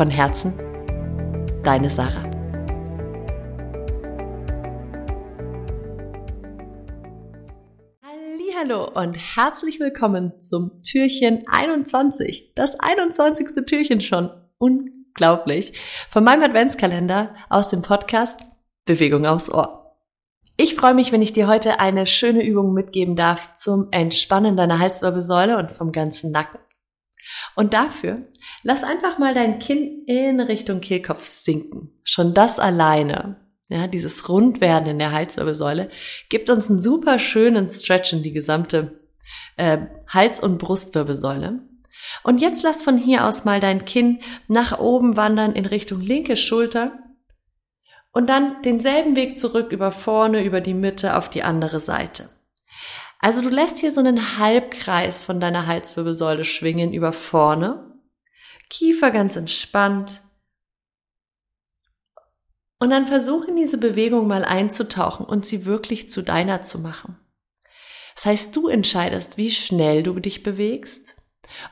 Von Herzen, deine Sarah. Hallo und herzlich willkommen zum Türchen 21. Das 21. Türchen schon. Unglaublich. Von meinem Adventskalender aus dem Podcast Bewegung aufs Ohr. Ich freue mich, wenn ich dir heute eine schöne Übung mitgeben darf zum Entspannen deiner Halswirbelsäule und vom ganzen Nacken. Und dafür lass einfach mal dein Kinn in Richtung Kehlkopf sinken. Schon das alleine, ja, dieses Rundwerden in der Halswirbelsäule, gibt uns einen super schönen Stretch in die gesamte äh, Hals- und Brustwirbelsäule. Und jetzt lass von hier aus mal dein Kinn nach oben wandern in Richtung linke Schulter und dann denselben Weg zurück über vorne, über die Mitte auf die andere Seite. Also du lässt hier so einen Halbkreis von deiner Halswirbelsäule schwingen über vorne. Kiefer ganz entspannt. Und dann versuch in diese Bewegung mal einzutauchen und sie wirklich zu deiner zu machen. Das heißt, du entscheidest, wie schnell du dich bewegst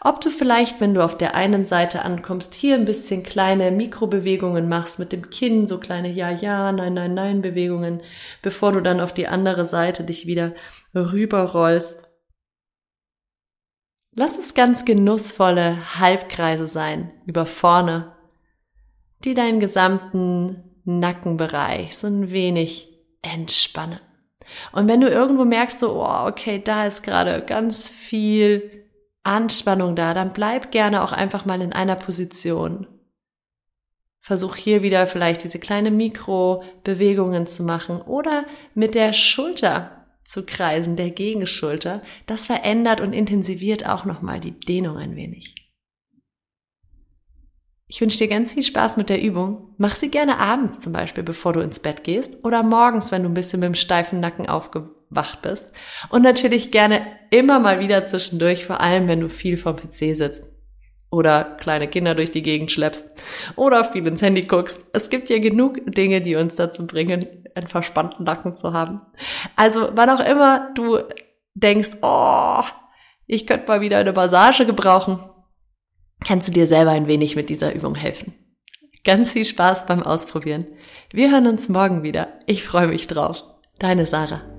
ob du vielleicht, wenn du auf der einen Seite ankommst, hier ein bisschen kleine Mikrobewegungen machst mit dem Kinn, so kleine Ja, Ja, Nein, Nein, Nein Bewegungen, bevor du dann auf die andere Seite dich wieder rüberrollst. Lass es ganz genussvolle Halbkreise sein, über vorne, die deinen gesamten Nackenbereich so ein wenig entspannen. Und wenn du irgendwo merkst, so, oh, okay, da ist gerade ganz viel Anspannung da, dann bleib gerne auch einfach mal in einer Position. Versuch hier wieder vielleicht diese kleine Mikrobewegungen zu machen oder mit der Schulter zu kreisen, der Gegenschulter. Das verändert und intensiviert auch nochmal die Dehnung ein wenig. Ich wünsche dir ganz viel Spaß mit der Übung. Mach sie gerne abends zum Beispiel, bevor du ins Bett gehst oder morgens, wenn du ein bisschen mit dem steifen Nacken aufgewacht wach bist. Und natürlich gerne immer mal wieder zwischendurch, vor allem wenn du viel vom PC sitzt oder kleine Kinder durch die Gegend schleppst oder viel ins Handy guckst. Es gibt ja genug Dinge, die uns dazu bringen, einen verspannten Nacken zu haben. Also wann auch immer du denkst, oh, ich könnte mal wieder eine Massage gebrauchen, kannst du dir selber ein wenig mit dieser Übung helfen. Ganz viel Spaß beim Ausprobieren. Wir hören uns morgen wieder. Ich freue mich drauf. Deine Sarah.